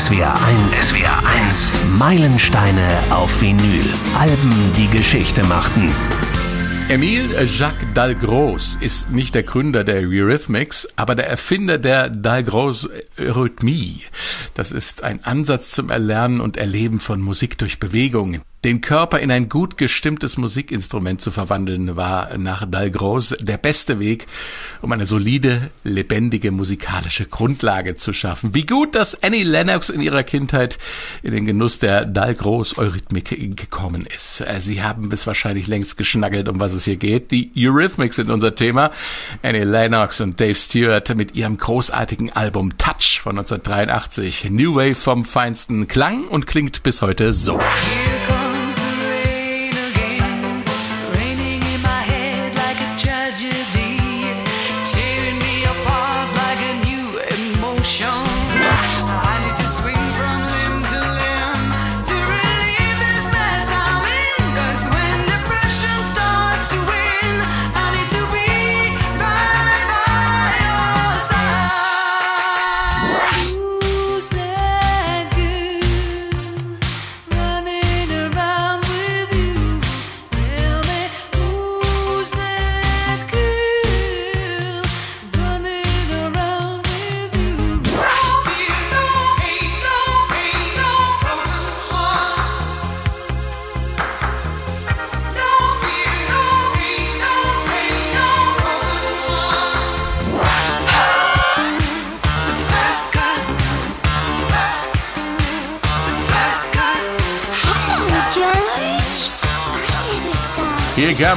SWR 1. SWR 1. Meilensteine auf Vinyl. Alben, die Geschichte machten. Emile Jacques Dalgros ist nicht der Gründer der Eurythmics, aber der Erfinder der Dalgros Eurythmie. Das ist ein Ansatz zum Erlernen und Erleben von Musik durch Bewegung. Den Körper in ein gut gestimmtes Musikinstrument zu verwandeln, war nach Dalgros der beste Weg, um eine solide, lebendige musikalische Grundlage zu schaffen. Wie gut, dass Annie Lennox in ihrer Kindheit in den Genuss der Dalgros Eurythmik gekommen ist. Äh, Sie haben es wahrscheinlich längst geschnaggelt, um was es hier geht. Die Eurythmics sind unser Thema. Annie Lennox und Dave Stewart mit ihrem großartigen Album Touch von 1983. New Wave vom feinsten Klang und klingt bis heute so.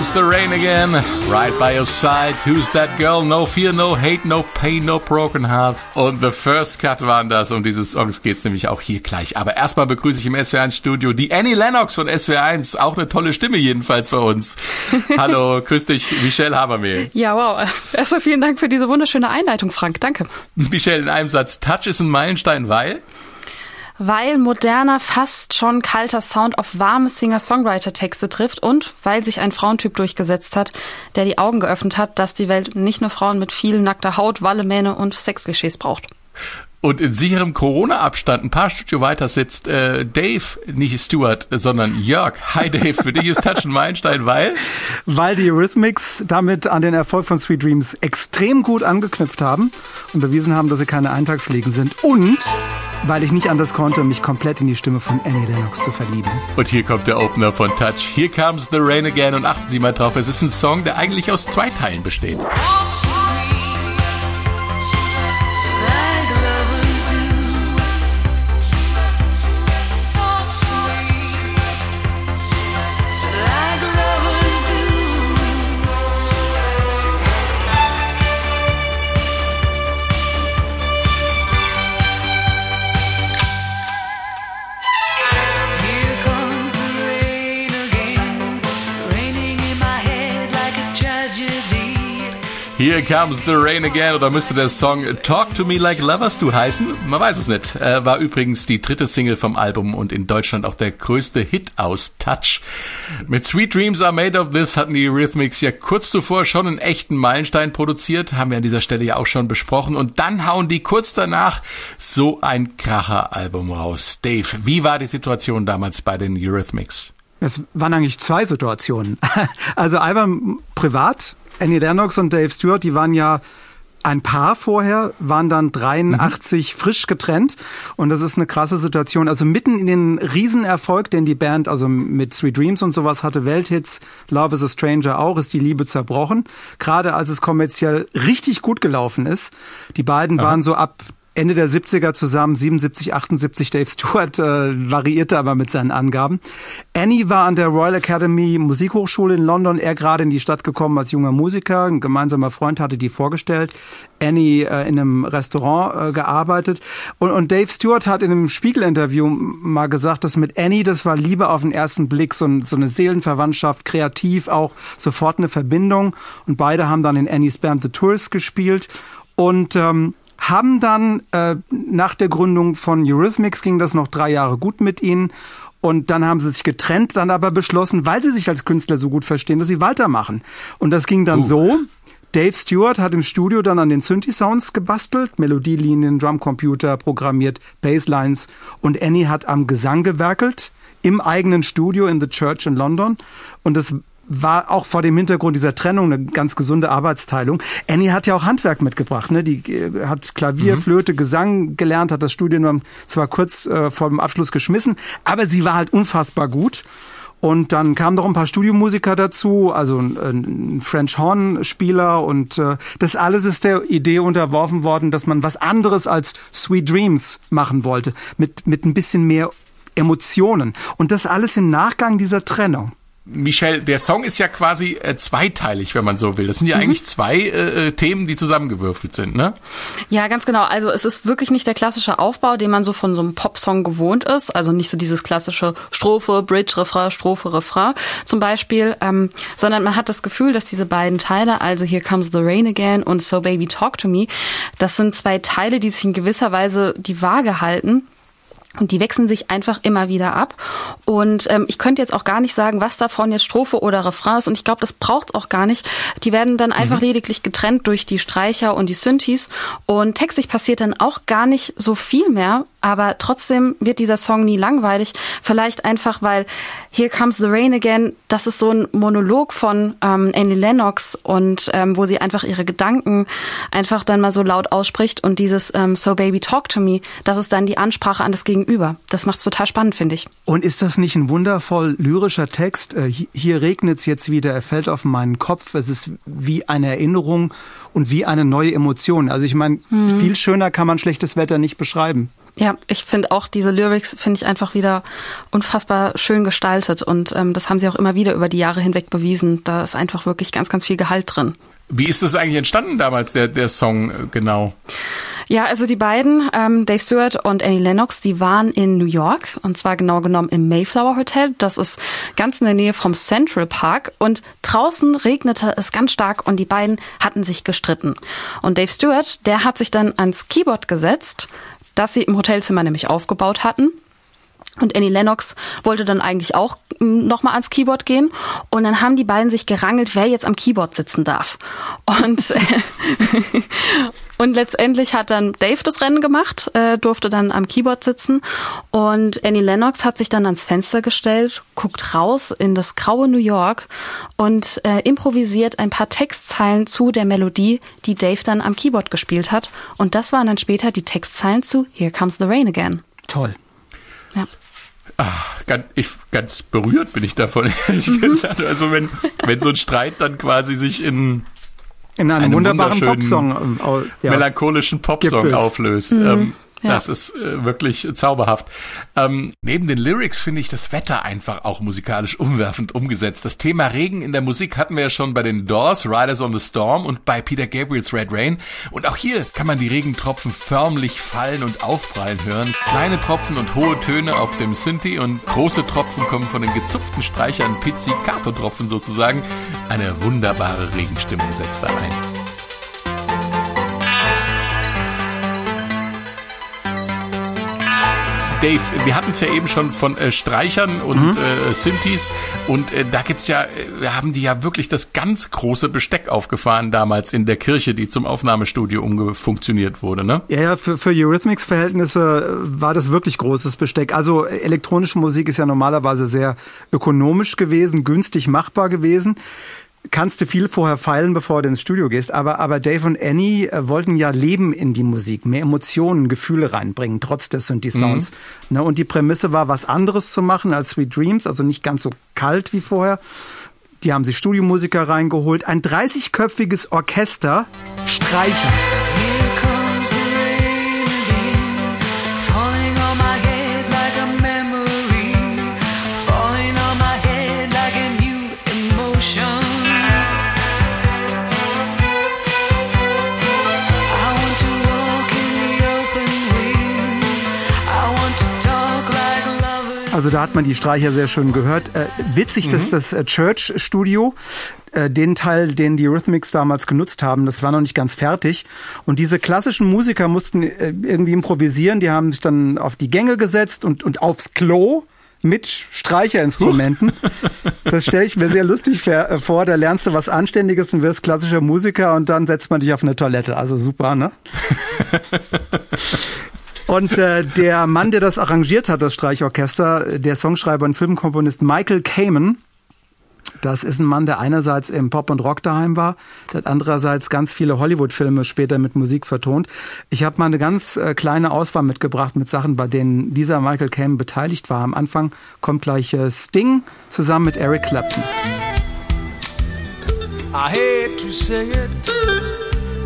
Comes the rain again, right by your side. Who's that girl? No fear, no hate, no pain, no broken hearts. Und The First Cut waren das. Um diese Songs geht's nämlich auch hier gleich. Aber erstmal begrüße ich im SWR1 Studio die Annie Lennox von SWR1. Auch eine tolle Stimme jedenfalls bei uns. Hallo, grüß dich, Michelle Habermehl. Ja, wow. Erstmal vielen Dank für diese wunderschöne Einleitung, Frank. Danke. Michelle, in einem Satz. Touch ist ein Meilenstein, weil? Weil moderner, fast schon kalter Sound auf warme Singer-Songwriter-Texte trifft und weil sich ein Frauentyp durchgesetzt hat, der die Augen geöffnet hat, dass die Welt nicht nur Frauen mit viel nackter Haut, Wallemähne und Sexklischees braucht. Und in sicherem Corona-Abstand ein paar Studio weiter sitzt äh, Dave, nicht Stuart, sondern Jörg. Hi Dave, für dich ist Touch ein Meilenstein, weil? Weil die Rhythmics damit an den Erfolg von Sweet Dreams extrem gut angeknüpft haben und bewiesen haben, dass sie keine Eintagsfliegen sind. Und weil ich nicht anders konnte, mich komplett in die Stimme von Annie Lennox zu verlieben. Und hier kommt der Opener von Touch. Here comes the rain again und achten Sie mal drauf, es ist ein Song, der eigentlich aus zwei Teilen besteht. Here Comes the Rain Again oder müsste der Song Talk to Me Like Lovers Do heißen? Man weiß es nicht. Äh, war übrigens die dritte Single vom Album und in Deutschland auch der größte Hit aus Touch. Mit Sweet Dreams Are Made of This hatten die Rhythmics ja kurz zuvor schon einen echten Meilenstein produziert, haben wir an dieser Stelle ja auch schon besprochen und dann hauen die kurz danach so ein Kracher-Album raus. Dave, wie war die Situation damals bei den Eurythmics? Es waren eigentlich zwei Situationen. Also einmal privat Annie Lennox und Dave Stewart, die waren ja ein Paar vorher, waren dann 83 mhm. frisch getrennt und das ist eine krasse Situation. Also mitten in den Riesenerfolg, den die Band also mit Sweet Dreams und sowas hatte, Welthits, Love is a Stranger auch, ist die Liebe zerbrochen. Gerade als es kommerziell richtig gut gelaufen ist. Die beiden Aha. waren so ab Ende der 70er zusammen, 77, 78, Dave Stewart äh, variierte aber mit seinen Angaben. Annie war an der Royal Academy Musikhochschule in London, er gerade in die Stadt gekommen als junger Musiker, ein gemeinsamer Freund hatte die vorgestellt. Annie äh, in einem Restaurant äh, gearbeitet und, und Dave Stewart hat in einem Spiegel-Interview mal gesagt, dass mit Annie, das war Liebe auf den ersten Blick, so, so eine Seelenverwandtschaft, kreativ auch sofort eine Verbindung und beide haben dann in Annie's Band The Tours gespielt und ähm, haben dann äh, nach der Gründung von Eurythmics ging das noch drei Jahre gut mit ihnen und dann haben sie sich getrennt, dann aber beschlossen, weil sie sich als Künstler so gut verstehen, dass sie weitermachen. Und das ging dann uh. so, Dave Stewart hat im Studio dann an den Synthi-Sounds gebastelt, Melodielinien, Drumcomputer programmiert, Basslines und Annie hat am Gesang gewerkelt im eigenen Studio in The Church in London und das war auch vor dem Hintergrund dieser Trennung eine ganz gesunde Arbeitsteilung. Annie hat ja auch Handwerk mitgebracht, ne? Die äh, hat Klavier, mhm. Flöte, Gesang gelernt, hat das Studium zwar kurz äh, vor dem Abschluss geschmissen, aber sie war halt unfassbar gut. Und dann kamen noch ein paar Studiomusiker dazu, also ein, ein French Horn-Spieler und äh, das alles ist der Idee unterworfen worden, dass man was anderes als Sweet Dreams machen wollte, mit, mit ein bisschen mehr Emotionen. Und das alles im Nachgang dieser Trennung. Michelle, der Song ist ja quasi äh, zweiteilig, wenn man so will. Das sind ja mhm. eigentlich zwei äh, äh, Themen, die zusammengewürfelt sind, ne? Ja, ganz genau. Also es ist wirklich nicht der klassische Aufbau, den man so von so einem Popsong gewohnt ist. Also nicht so dieses klassische Strophe, Bridge, Refrain, Strophe, Refrain zum Beispiel, ähm, sondern man hat das Gefühl, dass diese beiden Teile, also Here Comes the Rain Again und So Baby Talk to Me, das sind zwei Teile, die sich in gewisser Weise die Waage halten und die wechseln sich einfach immer wieder ab. Und ähm, ich könnte jetzt auch gar nicht sagen, was davon jetzt Strophe oder Refrain ist. Und ich glaube, das braucht auch gar nicht. Die werden dann einfach mhm. lediglich getrennt durch die Streicher und die Synthes. Und textlich passiert dann auch gar nicht so viel mehr. Aber trotzdem wird dieser Song nie langweilig. Vielleicht einfach, weil Here Comes the Rain Again, das ist so ein Monolog von ähm, Annie Lennox und ähm, wo sie einfach ihre Gedanken einfach dann mal so laut ausspricht. Und dieses ähm, So Baby Talk to Me, das ist dann die Ansprache an das Gegenüber. Das macht es total spannend, finde ich. Und ist das nicht ein wundervoll lyrischer Text? Äh, hier regnet es jetzt wieder, er fällt auf meinen Kopf. Es ist wie eine Erinnerung und wie eine neue Emotion. Also ich meine, mhm. viel schöner kann man schlechtes Wetter nicht beschreiben. Ja, ich finde auch diese Lyrics finde ich einfach wieder unfassbar schön gestaltet und ähm, das haben sie auch immer wieder über die Jahre hinweg bewiesen. Da ist einfach wirklich ganz, ganz viel Gehalt drin. Wie ist das eigentlich entstanden damals, der, der Song äh, genau? Ja, also die beiden, ähm, Dave Stewart und Annie Lennox, die waren in New York und zwar genau genommen im Mayflower Hotel. Das ist ganz in der Nähe vom Central Park und draußen regnete es ganz stark und die beiden hatten sich gestritten. Und Dave Stewart, der hat sich dann ans Keyboard gesetzt, das sie im Hotelzimmer nämlich aufgebaut hatten. Und Annie Lennox wollte dann eigentlich auch mm, nochmal ans Keyboard gehen. Und dann haben die beiden sich gerangelt, wer jetzt am Keyboard sitzen darf. Und, Und letztendlich hat dann Dave das Rennen gemacht, äh, durfte dann am Keyboard sitzen und Annie Lennox hat sich dann ans Fenster gestellt, guckt raus in das graue New York und äh, improvisiert ein paar Textzeilen zu der Melodie, die Dave dann am Keyboard gespielt hat. Und das waren dann später die Textzeilen zu Here Comes the Rain Again. Toll. Ja. Ach, ganz, ich, ganz berührt bin ich davon, ehrlich mhm. gesagt. Also wenn, wenn so ein Streit dann quasi sich in in einem, einem wunderbaren Popsong, äh, ja, melancholischen Popsong Gipfelt. auflöst. Mhm. Ähm, ja. Das ist äh, wirklich zauberhaft. Ähm, neben den Lyrics finde ich das Wetter einfach auch musikalisch umwerfend umgesetzt. Das Thema Regen in der Musik hatten wir ja schon bei den Doors, Riders on the Storm und bei Peter Gabriels Red Rain. Und auch hier kann man die Regentropfen förmlich fallen und aufprallen hören. Kleine Tropfen und hohe Töne auf dem Synthi und große Tropfen kommen von den gezupften Streichern, Pizzicato-Tropfen sozusagen. Eine wunderbare Regenstimmung setzt da ein. Dave, wir hatten es ja eben schon von äh, Streichern und mhm. äh, Synthes und äh, da gibt's ja, wir äh, haben die ja wirklich das ganz große Besteck aufgefahren damals in der Kirche, die zum Aufnahmestudio umgefunktioniert wurde, ne? Ja, ja, für, für Eurythmics-Verhältnisse war das wirklich großes Besteck. Also elektronische Musik ist ja normalerweise sehr ökonomisch gewesen, günstig machbar gewesen kannst du viel vorher feilen, bevor du ins Studio gehst. Aber, aber Dave und Annie äh, wollten ja Leben in die Musik, mehr Emotionen, Gefühle reinbringen, trotz des und die Sounds. Mhm. Ne, und die Prämisse war, was anderes zu machen als Sweet Dreams, also nicht ganz so kalt wie vorher. Die haben sich Studiomusiker reingeholt, ein 30-köpfiges Orchester, Streicher. Also da hat man die Streicher sehr schön gehört. Äh, witzig, mhm. dass das äh, Church Studio äh, den Teil, den die Rhythmics damals genutzt haben, das war noch nicht ganz fertig. Und diese klassischen Musiker mussten äh, irgendwie improvisieren. Die haben sich dann auf die Gänge gesetzt und, und aufs Klo mit Streicherinstrumenten. Das stelle ich mir sehr lustig vor. Da lernst du was Anständiges und wirst klassischer Musiker und dann setzt man dich auf eine Toilette. Also super, ne? Und äh, der Mann, der das arrangiert hat, das Streichorchester, der Songschreiber und Filmkomponist Michael Kamen, das ist ein Mann, der einerseits im Pop und Rock daheim war, der hat andererseits ganz viele Hollywood-Filme später mit Musik vertont. Ich habe mal eine ganz äh, kleine Auswahl mitgebracht mit Sachen, bei denen dieser Michael Kamen beteiligt war. Am Anfang kommt gleich äh, Sting zusammen mit Eric Clapton. I hate to say it,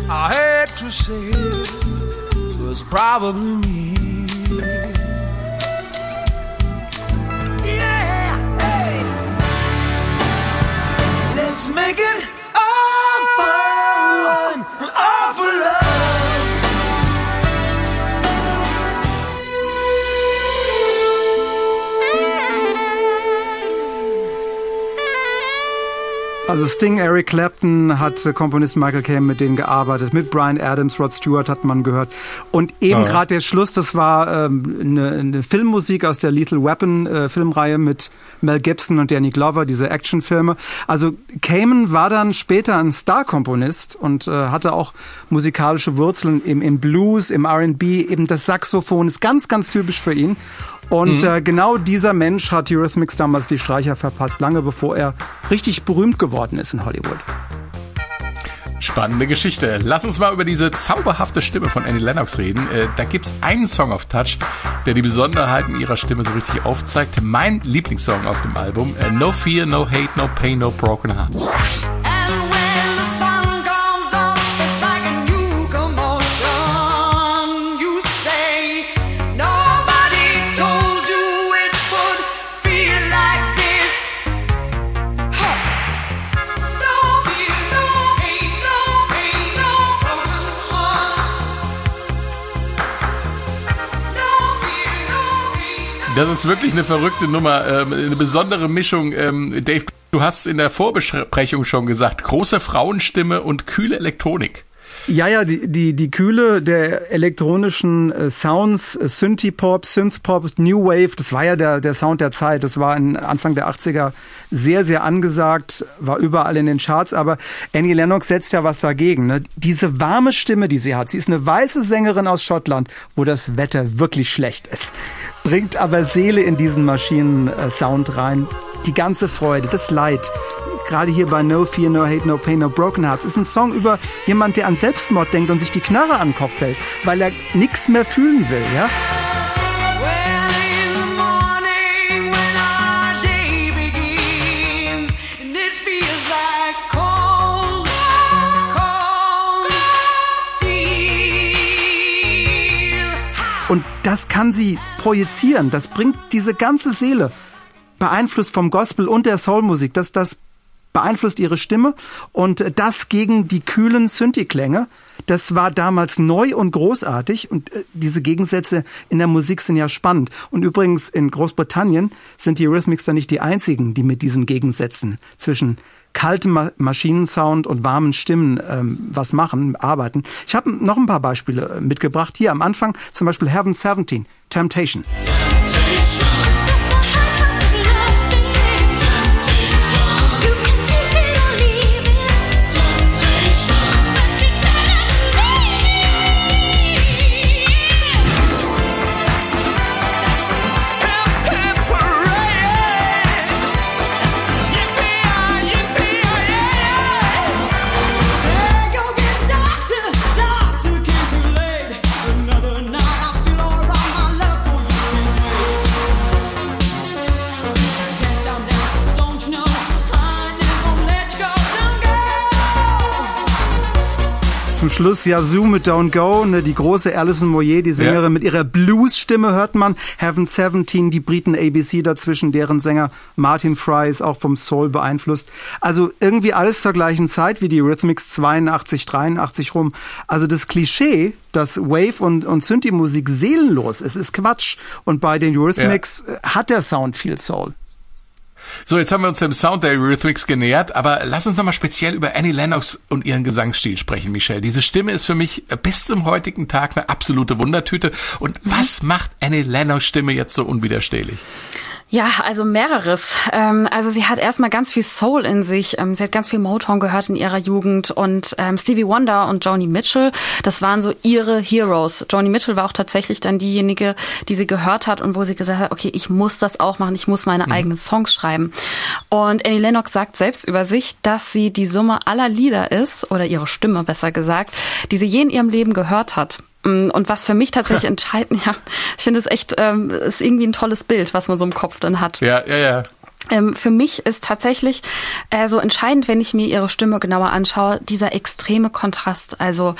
I hate to say it was probably me. Yeah, Let's make it Also Sting, Eric Clapton hat äh, Komponist Michael Caine mit denen gearbeitet, mit Brian Adams, Rod Stewart hat man gehört. Und eben ja. gerade der Schluss, das war ähm, eine, eine Filmmusik aus der Lethal Weapon äh, Filmreihe mit Mel Gibson und Danny Glover, diese Actionfilme. Also Kamen war dann später ein Star-Komponist und äh, hatte auch musikalische Wurzeln im, im Blues, im R&B. Eben das Saxophon ist ganz, ganz typisch für ihn. Und mhm. äh, genau dieser Mensch hat Eurythmics damals die Streicher verpasst, lange bevor er richtig berühmt geworden ist in Hollywood. Spannende Geschichte. Lass uns mal über diese zauberhafte Stimme von Annie Lennox reden. Äh, da gibt's einen Song auf Touch, der die Besonderheiten ihrer Stimme so richtig aufzeigt. Mein Lieblingssong auf dem Album. Äh, no Fear, No Hate, No Pain, No Broken Hearts. Das ist wirklich eine verrückte Nummer, ähm, eine besondere Mischung. Ähm, Dave, du hast in der Vorbesprechung schon gesagt, große Frauenstimme und kühle Elektronik. Ja, ja, die, die, die Kühle der elektronischen äh, Sounds, äh, Synthie-Pop, Synth-Pop, New Wave, das war ja der, der Sound der Zeit. Das war in Anfang der 80er sehr, sehr angesagt, war überall in den Charts, aber Annie Lennox setzt ja was dagegen. Ne? Diese warme Stimme, die sie hat, sie ist eine weiße Sängerin aus Schottland, wo das Wetter wirklich schlecht ist, bringt aber Seele in diesen Maschinen-Sound rein. Die ganze Freude, das Leid, gerade hier bei No Fear, No Hate, No Pain, No Broken Hearts, ist ein Song über jemand, der an Selbstmord denkt und sich die Knarre an den Kopf fällt, weil er nichts mehr fühlen will, ja? Und das kann sie projizieren. Das bringt diese ganze Seele, beeinflusst vom Gospel und der Soulmusik, das, das beeinflusst ihre Stimme und das gegen die kühlen Synthi-Klänge. Das war damals neu und großartig und äh, diese Gegensätze in der Musik sind ja spannend. Und übrigens in Großbritannien sind die Rhythmics dann nicht die einzigen, die mit diesen Gegensätzen zwischen kaltem Ma Maschinensound und warmen Stimmen ähm, was machen, arbeiten. Ich habe noch ein paar Beispiele äh, mitgebracht. Hier am Anfang zum Beispiel Heaven 17, Temptation. Temptation. Zum Schluss Yazoo mit Don't Go, ne, die große Alison Moyer, die Sängerin ja. mit ihrer Blues-Stimme hört man. Heaven 17, die Briten ABC dazwischen, deren Sänger Martin Fry ist auch vom Soul beeinflusst. Also irgendwie alles zur gleichen Zeit wie die Rhythmics 82, 83 rum. Also das Klischee, dass Wave und, und Synthie-Musik seelenlos ist, ist Quatsch. Und bei den Rhythmics ja. hat der Sound viel Soul. So, jetzt haben wir uns dem Sound der Eurythmics genähert, aber lass uns nochmal speziell über Annie Lennox und ihren Gesangsstil sprechen, Michelle. Diese Stimme ist für mich bis zum heutigen Tag eine absolute Wundertüte. Und was macht Annie Lennox Stimme jetzt so unwiderstehlich? Ja, also mehreres. Ähm, also sie hat erstmal ganz viel Soul in sich. Ähm, sie hat ganz viel Motown gehört in ihrer Jugend und ähm, Stevie Wonder und Joni Mitchell, das waren so ihre Heroes. Joni Mitchell war auch tatsächlich dann diejenige, die sie gehört hat und wo sie gesagt hat, okay, ich muss das auch machen, ich muss meine mhm. eigenen Songs schreiben. Und Annie Lennox sagt selbst über sich, dass sie die Summe aller Lieder ist, oder ihre Stimme besser gesagt, die sie je in ihrem Leben gehört hat. Mm, und was für mich tatsächlich entscheidend, ja, ich finde es echt, ähm, ist irgendwie ein tolles Bild, was man so im Kopf dann hat. Ja, ja, ja. Ähm, für mich ist tatsächlich äh, so entscheidend, wenn ich mir ihre Stimme genauer anschaue, dieser extreme Kontrast. Also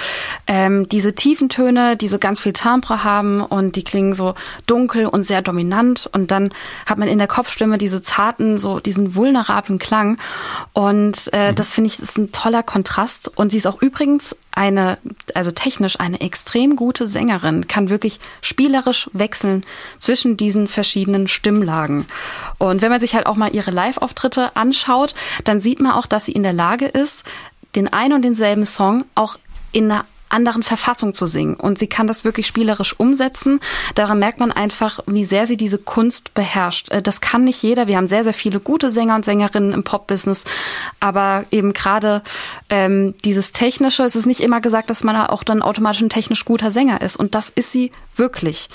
ähm, diese tiefen Töne, die so ganz viel Timbre haben und die klingen so dunkel und sehr dominant. Und dann hat man in der Kopfstimme diese zarten, so diesen vulnerablen Klang. Und äh, mhm. das finde ich ist ein toller Kontrast. Und sie ist auch übrigens eine, also technisch eine extrem gute Sängerin, kann wirklich spielerisch wechseln zwischen diesen verschiedenen Stimmlagen. Und wenn man sich halt auch mal ihre Live-Auftritte anschaut, dann sieht man auch, dass sie in der Lage ist, den ein und denselben Song auch in einer anderen Verfassung zu singen. Und sie kann das wirklich spielerisch umsetzen. Daran merkt man einfach, wie sehr sie diese Kunst beherrscht. Äh, das kann nicht jeder. Wir haben sehr, sehr viele gute Sänger und Sängerinnen im Pop-Business. Aber eben gerade ähm, dieses Technische, es ist nicht immer gesagt, dass man auch dann automatisch ein technisch guter Sänger ist. Und das ist sie wirklich.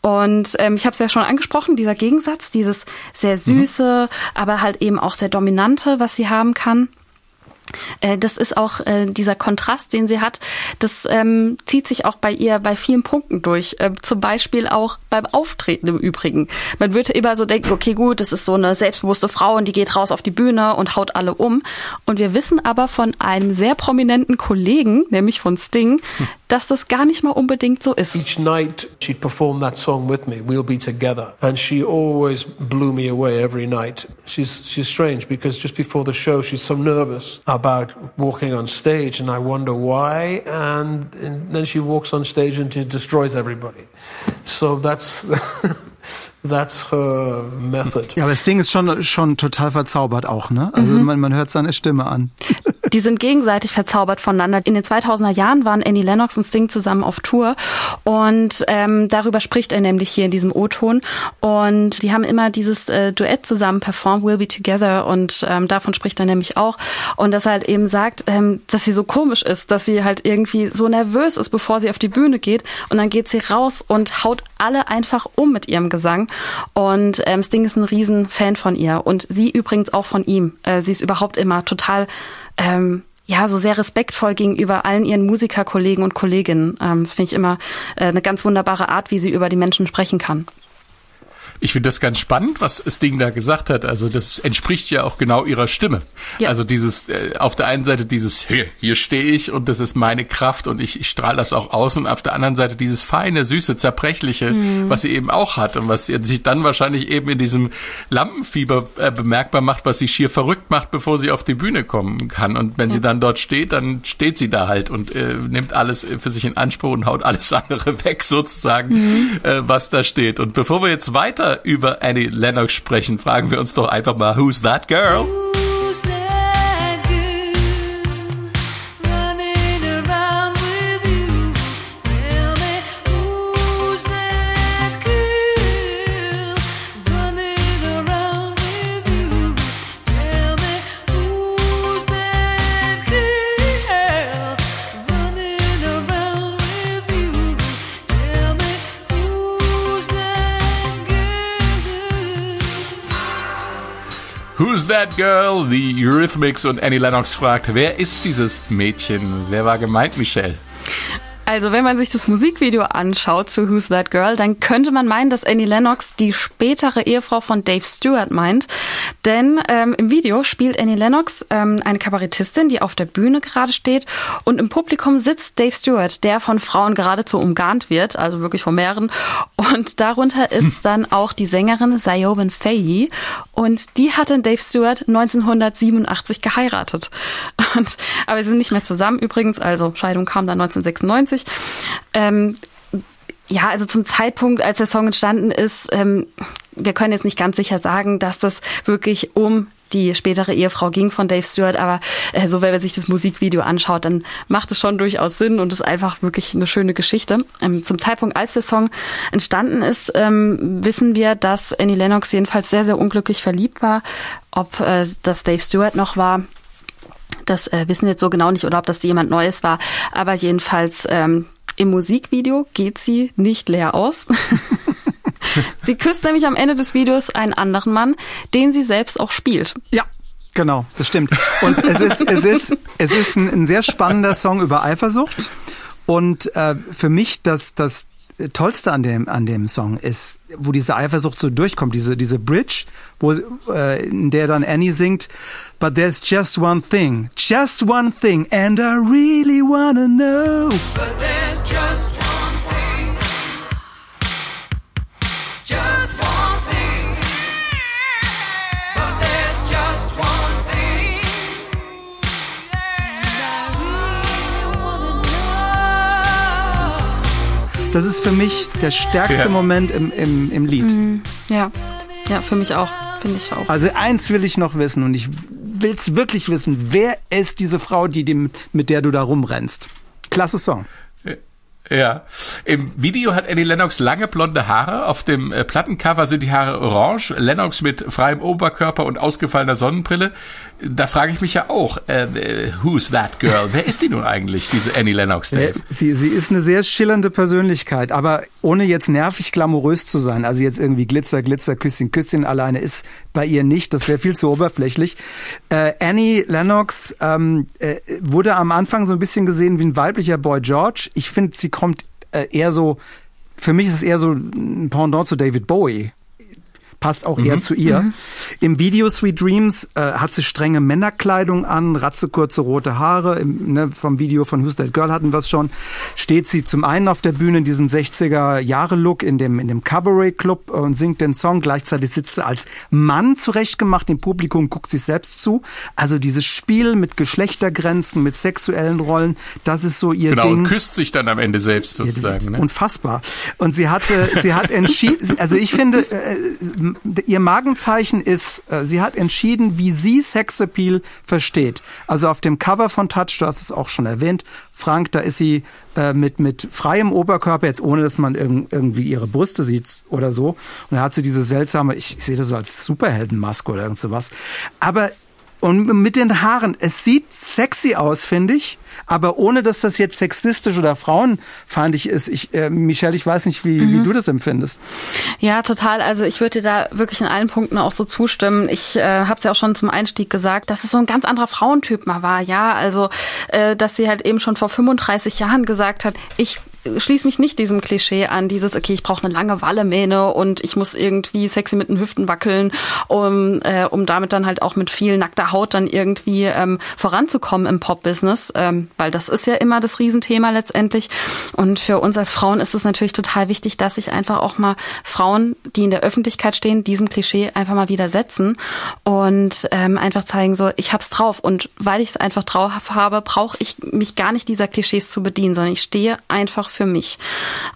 Und ähm, ich habe es ja schon angesprochen, dieser Gegensatz, dieses sehr süße, mhm. aber halt eben auch sehr dominante, was sie haben kann. Äh, das ist auch äh, dieser Kontrast, den sie hat, das ähm, zieht sich auch bei ihr bei vielen Punkten durch. Äh, zum Beispiel auch beim Auftreten im Übrigen. Man würde immer so denken, okay, gut, das ist so eine selbstbewusste Frau und die geht raus auf die Bühne und haut alle um. Und wir wissen aber von einem sehr prominenten Kollegen, nämlich von Sting. Dass das gar nicht mal unbedingt so ist. Each night she'd perform that song with me, We'll Be Together. And she always blew me away every night. She's, she's strange because just before the show she's so nervous about walking on stage, and I wonder why. And, and then she walks on stage and she destroys everybody. So that's. That's her method. Ja, aber das Ding ist schon, schon total verzaubert auch, ne? Also mhm. man, man hört seine Stimme an. Die sind gegenseitig verzaubert voneinander. In den 2000er Jahren waren Annie Lennox und Sting zusammen auf Tour. Und ähm, darüber spricht er nämlich hier in diesem O-Ton. Und die haben immer dieses äh, Duett zusammen performt, We'll Be Together. Und ähm, davon spricht er nämlich auch. Und dass er halt eben sagt, ähm, dass sie so komisch ist, dass sie halt irgendwie so nervös ist, bevor sie auf die Bühne geht. Und dann geht sie raus und haut alle einfach um mit ihrem Gesang. Und ähm, Sting ist ein Riesenfan von ihr. Und sie übrigens auch von ihm. Äh, sie ist überhaupt immer total ähm, ja, so sehr respektvoll gegenüber allen ihren Musikerkollegen und Kolleginnen. Ähm, das finde ich immer äh, eine ganz wunderbare Art, wie sie über die Menschen sprechen kann. Ich finde das ganz spannend, was Sting da gesagt hat. Also das entspricht ja auch genau ihrer Stimme. Ja. Also dieses äh, auf der einen Seite dieses hier, hier stehe ich und das ist meine Kraft und ich, ich strahle das auch aus und auf der anderen Seite dieses feine, süße, zerbrechliche, mhm. was sie eben auch hat und was sich dann wahrscheinlich eben in diesem Lampenfieber äh, bemerkbar macht, was sie schier verrückt macht, bevor sie auf die Bühne kommen kann. Und wenn ja. sie dann dort steht, dann steht sie da halt und äh, nimmt alles für sich in Anspruch und haut alles andere weg sozusagen, mhm. äh, was da steht. Und bevor wir jetzt weiter weiter über Annie Lennox sprechen, fragen wir uns doch einfach mal, who's that girl? Who's That Girl? The Eurythmics und Annie Lennox fragt, wer ist dieses Mädchen? Wer war gemeint, Michelle? Also wenn man sich das Musikvideo anschaut zu Who's That Girl, dann könnte man meinen, dass Annie Lennox die spätere Ehefrau von Dave Stewart meint. Denn ähm, im Video spielt Annie Lennox ähm, eine Kabarettistin, die auf der Bühne gerade steht und im Publikum sitzt Dave Stewart, der von Frauen geradezu umgarnt wird, also wirklich von mehreren. Und darunter ist dann auch die Sängerin Sayoben Faye und die hat dann Dave Stewart 1987 geheiratet. Und, aber sie sind nicht mehr zusammen übrigens, also Scheidung kam dann 1996. Ähm, ja, also zum Zeitpunkt, als der Song entstanden ist, ähm, wir können jetzt nicht ganz sicher sagen, dass das wirklich um die spätere Ehefrau ging von Dave Stewart, aber äh, so wenn man sich das Musikvideo anschaut, dann macht es schon durchaus Sinn und ist einfach wirklich eine schöne Geschichte. Ähm, zum Zeitpunkt, als der Song entstanden ist, ähm, wissen wir, dass Annie Lennox jedenfalls sehr, sehr unglücklich verliebt war. Ob äh, das Dave Stewart noch war, das äh, wissen wir jetzt so genau nicht oder ob das jemand Neues war. Aber jedenfalls ähm, im Musikvideo geht sie nicht leer aus. sie küsst nämlich am Ende des Videos einen anderen Mann, den sie selbst auch spielt. Ja. Genau, das stimmt. Und es ist, es ist, es ist ein, ein sehr spannender Song über Eifersucht. Und äh, für mich das, das Tollste an dem, an dem Song ist, wo diese Eifersucht so durchkommt, diese, diese Bridge, wo, äh, in der dann Annie singt, But there's just one thing, just one thing, and I really wanna know. But there's just Das ist für mich der stärkste ja. Moment im, im, im Lied. Mhm. Ja, ja, für mich auch. Finde ich auch. Also eins will ich noch wissen und ich willst wirklich wissen, wer ist diese Frau, die dem, mit der du da rumrennst? Klasse Song. Ja. Im Video hat Annie Lennox lange blonde Haare. Auf dem äh, Plattencover sind die Haare orange. Lennox mit freiem Oberkörper und ausgefallener Sonnenbrille. Da frage ich mich ja auch, äh, äh, who's that girl? Wer ist die nun eigentlich, diese Annie Lennox, Dave? Sie, sie ist eine sehr schillernde Persönlichkeit, aber ohne jetzt nervig glamourös zu sein. Also jetzt irgendwie Glitzer, Glitzer, Küsschen, Küsschen alleine ist bei ihr nicht. Das wäre viel zu oberflächlich. Äh, Annie Lennox ähm, äh, wurde am Anfang so ein bisschen gesehen wie ein weiblicher Boy George. Ich finde, sie kommt äh, eher so, für mich ist es eher so ein Pendant zu David Bowie passt auch mhm. eher zu ihr. Mhm. Im Video Sweet Dreams äh, hat sie strenge Männerkleidung an, ratzekurze rote Haare. Im, ne, vom Video von Who's That Girl hatten wir es schon. Steht sie zum einen auf der Bühne in diesem 60er-Jahre-Look in dem, in dem Cabaret-Club und singt den Song. Gleichzeitig sitzt sie als Mann zurechtgemacht im Publikum, guckt sich selbst zu. Also dieses Spiel mit Geschlechtergrenzen, mit sexuellen Rollen, das ist so ihr genau, Ding. Genau, und küsst sich dann am Ende selbst sozusagen. Ne? Unfassbar. Und sie hatte, sie hat entschieden, also ich finde, ihr Magenzeichen ist, äh, sie hat entschieden, wie sie Sexappeal versteht. Also auf dem Cover von Touch, du hast es auch schon erwähnt, Frank, da ist sie äh, mit, mit freiem Oberkörper, jetzt ohne, dass man irg irgendwie ihre Brüste sieht oder so. Und da hat sie diese seltsame, ich, ich sehe das so als Superheldenmaske oder irgend sowas. Aber und mit den Haaren, es sieht sexy aus, finde ich, aber ohne, dass das jetzt sexistisch oder frauenfeindlich ist. Ich, äh, Michelle, ich weiß nicht, wie, mhm. wie du das empfindest. Ja, total. Also ich würde dir da wirklich in allen Punkten auch so zustimmen. Ich äh, habe es ja auch schon zum Einstieg gesagt, dass es so ein ganz anderer Frauentyp mal war. Ja, also äh, dass sie halt eben schon vor 35 Jahren gesagt hat, ich schließe mich nicht diesem Klischee an, dieses, okay, ich brauche eine lange Wallemähne und ich muss irgendwie sexy mit den Hüften wackeln, um, äh, um damit dann halt auch mit viel nackter Haut dann irgendwie ähm, voranzukommen im Pop-Business, ähm, weil das ist ja immer das Riesenthema letztendlich. Und für uns als Frauen ist es natürlich total wichtig, dass sich einfach auch mal Frauen, die in der Öffentlichkeit stehen, diesem Klischee einfach mal widersetzen und ähm, einfach zeigen, so, ich hab's drauf. Und weil ich es einfach drauf habe, brauche ich mich gar nicht dieser Klischees zu bedienen, sondern ich stehe einfach für mich.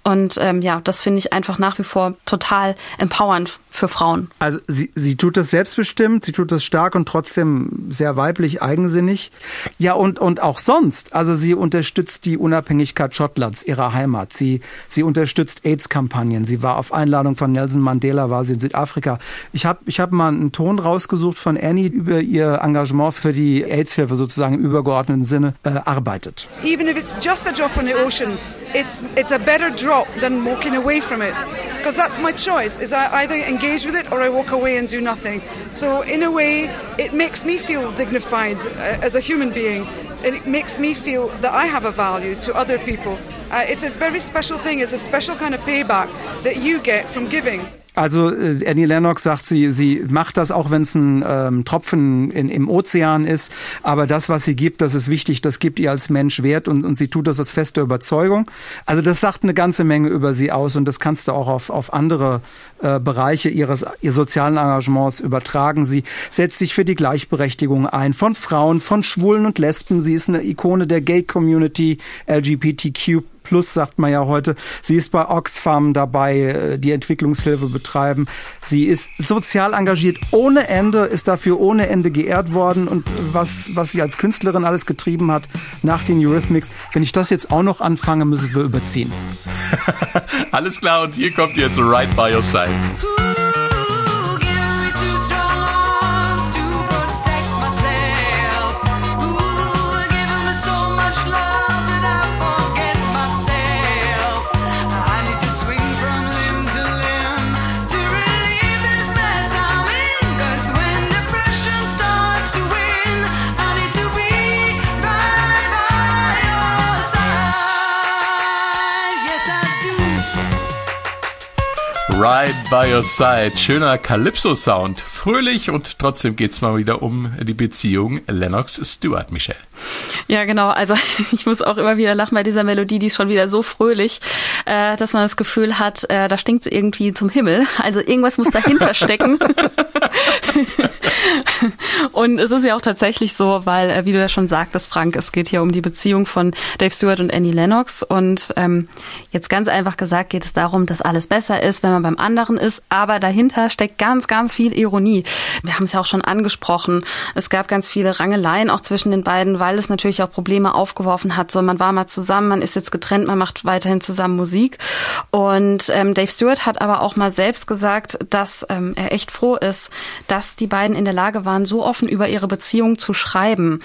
Und ähm, ja, das finde ich einfach nach wie vor total empowernd für Frauen. Also sie, sie tut das selbstbestimmt, sie tut das stark und trotzdem sehr weiblich, eigensinnig. Ja, und, und auch sonst. Also sie unterstützt die Unabhängigkeit Schottlands, ihrer Heimat. Sie, sie unterstützt AIDS-Kampagnen. Sie war auf Einladung von Nelson Mandela, war sie in Südafrika. Ich habe ich hab mal einen Ton rausgesucht von Annie über ihr Engagement für die AIDS-Hilfe sozusagen im übergeordneten Sinne äh, arbeitet. Even if it's just a drop in the ocean, it's, it's a better drop than walking away from it. Because that's my choice, is I either engage with it or I walk away and do nothing. So, in a way, it makes me feel dignified uh, as a human being. And it makes me feel that I have a value to other people. Uh, it's a very special thing, it's a special kind of payback that you get from giving. Also äh, Annie Lennox sagt, sie, sie macht das auch, wenn es ein ähm, Tropfen in, im Ozean ist. Aber das, was sie gibt, das ist wichtig, das gibt ihr als Mensch Wert und, und sie tut das als feste Überzeugung. Also das sagt eine ganze Menge über sie aus und das kannst du auch auf, auf andere äh, Bereiche ihres ihr sozialen Engagements übertragen. Sie setzt sich für die Gleichberechtigung ein von Frauen, von Schwulen und Lesben. Sie ist eine Ikone der Gay Community, LGBTQ Plus, sagt man ja heute. Sie ist bei Oxfam dabei, äh, die Entwicklungshilfe betreiben. Sie ist sozial engagiert ohne Ende, ist dafür ohne Ende geehrt worden und was, was sie als Künstlerin alles getrieben hat nach den Eurythmics. Wenn ich das jetzt auch noch anfange, müssen wir überziehen. Alles klar, und hier kommt jetzt Right by Your Side. Right by Your Side. Schöner Calypso-Sound. Fröhlich und trotzdem geht's mal wieder um die Beziehung Lennox-Stewart, Michelle. Ja, genau. Also ich muss auch immer wieder lachen bei dieser Melodie, die ist schon wieder so fröhlich, äh, dass man das Gefühl hat, äh, da stinkt irgendwie zum Himmel. Also irgendwas muss dahinter stecken. und es ist ja auch tatsächlich so, weil, äh, wie du ja schon sagtest, Frank, es geht hier um die Beziehung von Dave Stewart und Annie Lennox. Und ähm, jetzt ganz einfach gesagt geht es darum, dass alles besser ist, wenn man beim anderen ist. Aber dahinter steckt ganz, ganz viel Ironie. Wir haben es ja auch schon angesprochen. Es gab ganz viele Rangeleien auch zwischen den beiden, weil es natürlich auch Probleme aufgeworfen hat. So, man war mal zusammen, man ist jetzt getrennt, man macht weiterhin zusammen Musik. Und ähm, Dave Stewart hat aber auch mal selbst gesagt, dass ähm, er echt froh ist, dass die beiden in der Lage waren, so offen über ihre Beziehung zu schreiben.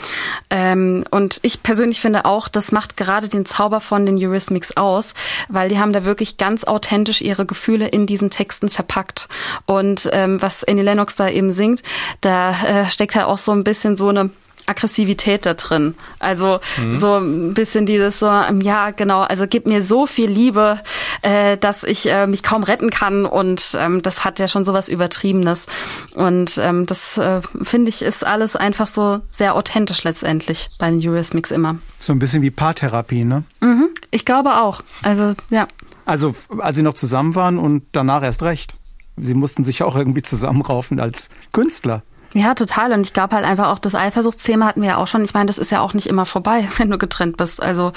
Ähm, und ich persönlich finde auch, das macht gerade den Zauber von den Eurythmics aus, weil die haben da wirklich ganz authentisch ihre Gefühle in diesen Texten verpackt. Und ähm, was Annie Lennox da eben singt, da äh, steckt halt auch so ein bisschen so eine Aggressivität da drin. Also mhm. so ein bisschen dieses so, ja genau, also gib mir so viel Liebe, äh, dass ich äh, mich kaum retten kann und ähm, das hat ja schon sowas Übertriebenes. Und ähm, das äh, finde ich ist alles einfach so sehr authentisch letztendlich bei den Eurythmics immer. So ein bisschen wie Paartherapie, ne? Mhm, ich glaube auch. Also ja. Also als sie noch zusammen waren und danach erst recht. Sie mussten sich auch irgendwie zusammenraufen als Künstler. Ja, total. Und ich glaube halt einfach auch, das Eifersuchtsthema hatten wir ja auch schon. Ich meine, das ist ja auch nicht immer vorbei, wenn du getrennt bist. Also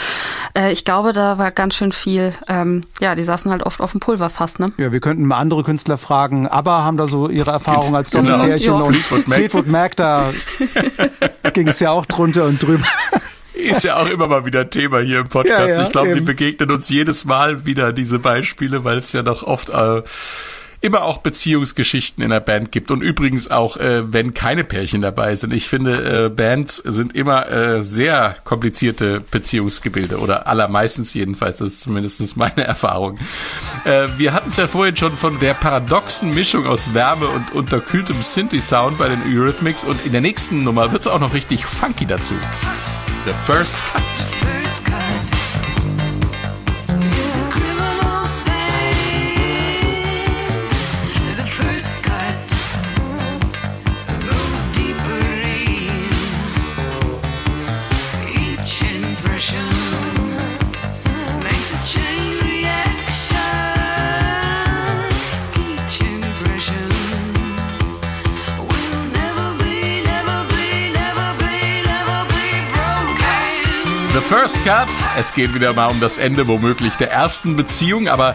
äh, ich glaube, da war ganz schön viel, ähm, ja, die saßen halt oft auf dem Pulverfass, ne? Ja, wir könnten mal andere Künstler fragen, aber haben da so ihre Erfahrungen als genau. Doppelpärchen und Fleetwood Mac. Fleetwood Mac, da ging es ja auch drunter und drüber. Ist ja auch immer mal wieder Thema hier im Podcast. Ja, ja, ich glaube, die begegnen uns jedes Mal wieder diese Beispiele, weil es ja doch oft äh, immer auch Beziehungsgeschichten in der Band gibt und übrigens auch, äh, wenn keine Pärchen dabei sind. Ich finde, äh, Bands sind immer äh, sehr komplizierte Beziehungsgebilde oder allermeistens jedenfalls, das ist zumindest meine Erfahrung. Äh, wir hatten es ja vorhin schon von der paradoxen Mischung aus Wärme und unterkühltem Synthi-Sound bei den Eurythmics und in der nächsten Nummer wird es auch noch richtig funky dazu. The First Cut. First Cut. Es geht wieder mal um das Ende womöglich der ersten Beziehung, aber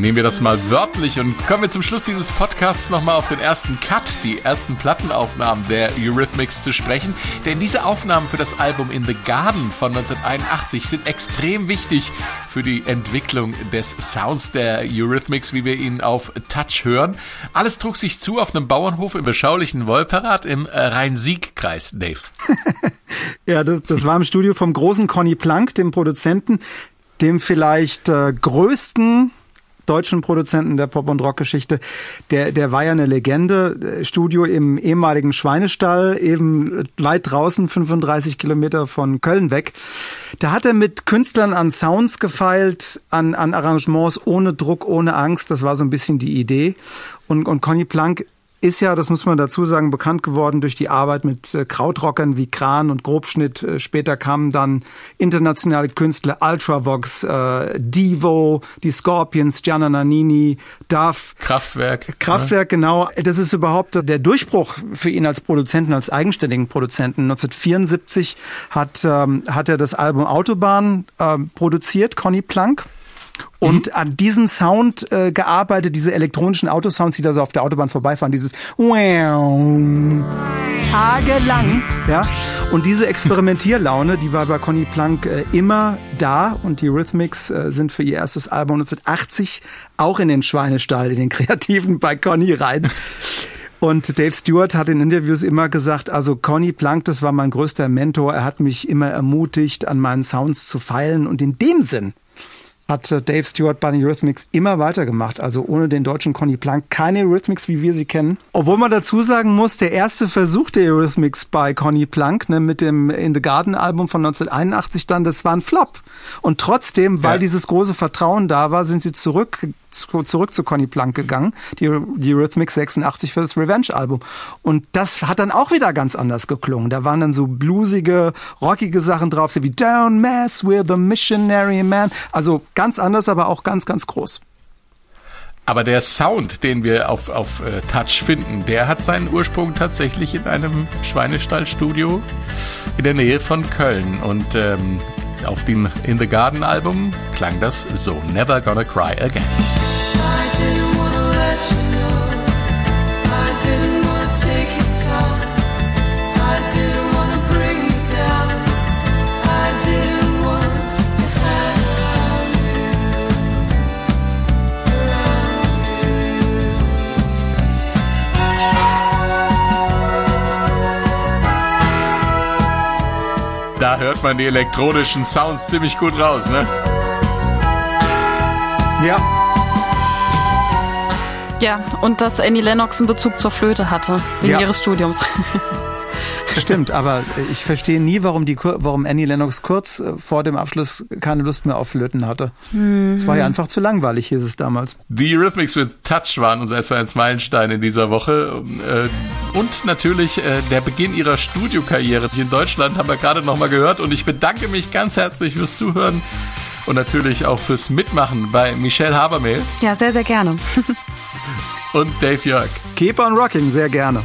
nehmen wir das mal wörtlich und kommen wir zum Schluss dieses Podcasts nochmal auf den ersten Cut, die ersten Plattenaufnahmen der Eurythmics zu sprechen. Denn diese Aufnahmen für das Album In the Garden von 1981 sind extrem wichtig für die Entwicklung des Sounds der Eurythmics, wie wir ihn auf Touch hören. Alles trug sich zu auf einem Bauernhof im beschaulichen Wolperath im Rhein-Sieg-Kreis, Dave. Ja, das, das war im Studio vom großen Conny Plank, dem Produzenten, dem vielleicht äh, größten deutschen Produzenten der Pop- und Rockgeschichte. Der, der war ja eine Legende. Studio im ehemaligen Schweinestall, eben weit draußen, 35 Kilometer von Köln weg. Da hat er mit Künstlern an Sounds gefeilt, an, an Arrangements ohne Druck, ohne Angst. Das war so ein bisschen die Idee. Und, und Conny Plank ist ja, das muss man dazu sagen, bekannt geworden durch die Arbeit mit äh, Krautrockern wie Kran und Grobschnitt. Äh, später kamen dann internationale Künstler Ultravox, äh, Devo, die Scorpions, Gianna Nannini, Duff. Kraftwerk. Kraftwerk, ja. genau. Das ist überhaupt der Durchbruch für ihn als Produzenten, als eigenständigen Produzenten. 1974 hat, ähm, hat er das Album Autobahn äh, produziert, Conny Plank und mhm. an diesem Sound äh, gearbeitet, diese elektronischen Autosounds, die da so auf der Autobahn vorbeifahren, dieses tagelang, ja. Und diese Experimentierlaune, die war bei Conny Plank äh, immer da und die Rhythmics äh, sind für ihr erstes Album 1980 auch in den Schweinestall, in den Kreativen bei Conny rein. Und Dave Stewart hat in Interviews immer gesagt, also Conny Plank, das war mein größter Mentor. Er hat mich immer ermutigt, an meinen Sounds zu feilen. Und in dem Sinn hat äh, Dave Stewart bei den Eurythmics immer weitergemacht. Also ohne den deutschen Conny Plank keine Eurythmics, wie wir sie kennen. Obwohl man dazu sagen muss, der erste Versuch der Eurythmics bei Conny Plank ne, mit dem In the Garden Album von 1981 dann, das war ein Flop. Und trotzdem, weil ja. dieses große Vertrauen da war, sind sie zurück zurück zu Conny Plank gegangen, die, die Rhythmic 86 für das Revenge-Album. Und das hat dann auch wieder ganz anders geklungen. Da waren dann so bluesige, rockige Sachen drauf, so wie Don't Mess with the Missionary Man. Also ganz anders, aber auch ganz, ganz groß. Aber der Sound, den wir auf, auf uh, Touch finden, der hat seinen Ursprung tatsächlich in einem Schweinestallstudio in der Nähe von Köln. Und ähm, auf dem In the Garden Album klang das so Never Gonna Cry Again. Da hört man die elektronischen Sounds ziemlich gut raus, ne? Ja. Ja, und dass Annie Lennox einen Bezug zur Flöte hatte, wegen ja. ihres Studiums. Stimmt, aber ich verstehe nie, warum, die, warum Annie Lennox kurz äh, vor dem Abschluss keine Lust mehr auf Flöten hatte. Mhm. Es war ja einfach zu langweilig, hieß es damals. Die Rhythmics with Touch waren unser S1 Meilenstein in dieser Woche. Äh, und natürlich äh, der Beginn ihrer Studiokarriere in Deutschland haben wir gerade nochmal gehört. Und ich bedanke mich ganz herzlich fürs Zuhören und natürlich auch fürs Mitmachen bei Michelle Habermehl. Ja, sehr, sehr gerne. und Dave Jörg. Keep on rocking, sehr gerne.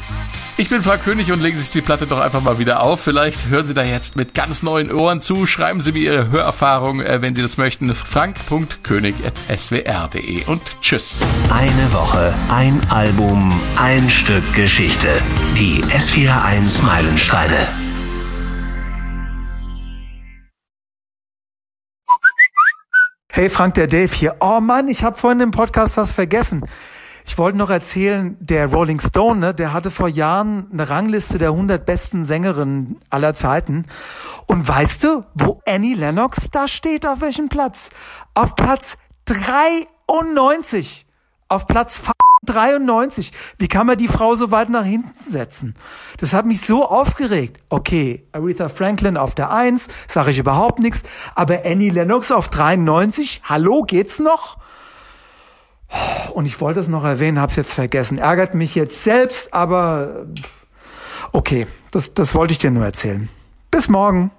Ich bin Frank König und legen Sie sich die Platte doch einfach mal wieder auf. Vielleicht hören Sie da jetzt mit ganz neuen Ohren zu. Schreiben Sie mir Ihre Hörerfahrung, äh, wenn Sie das möchten. frank.könig.swr.de und tschüss. Eine Woche, ein Album, ein Stück Geschichte. Die S41 Meilensteine. Hey Frank, der Dave hier. Oh Mann, ich habe vorhin im Podcast was vergessen. Ich wollte noch erzählen, der Rolling Stone, ne, der hatte vor Jahren eine Rangliste der 100 besten Sängerinnen aller Zeiten. Und weißt du, wo Annie Lennox da steht, auf welchem Platz? Auf Platz 93. Auf Platz 93. Wie kann man die Frau so weit nach hinten setzen? Das hat mich so aufgeregt. Okay, Aretha Franklin auf der 1, sage ich überhaupt nichts. Aber Annie Lennox auf 93, hallo, geht's noch? Und ich wollte es noch erwähnen, habe es jetzt vergessen. Ärgert mich jetzt selbst, aber okay, das, das wollte ich dir nur erzählen. Bis morgen.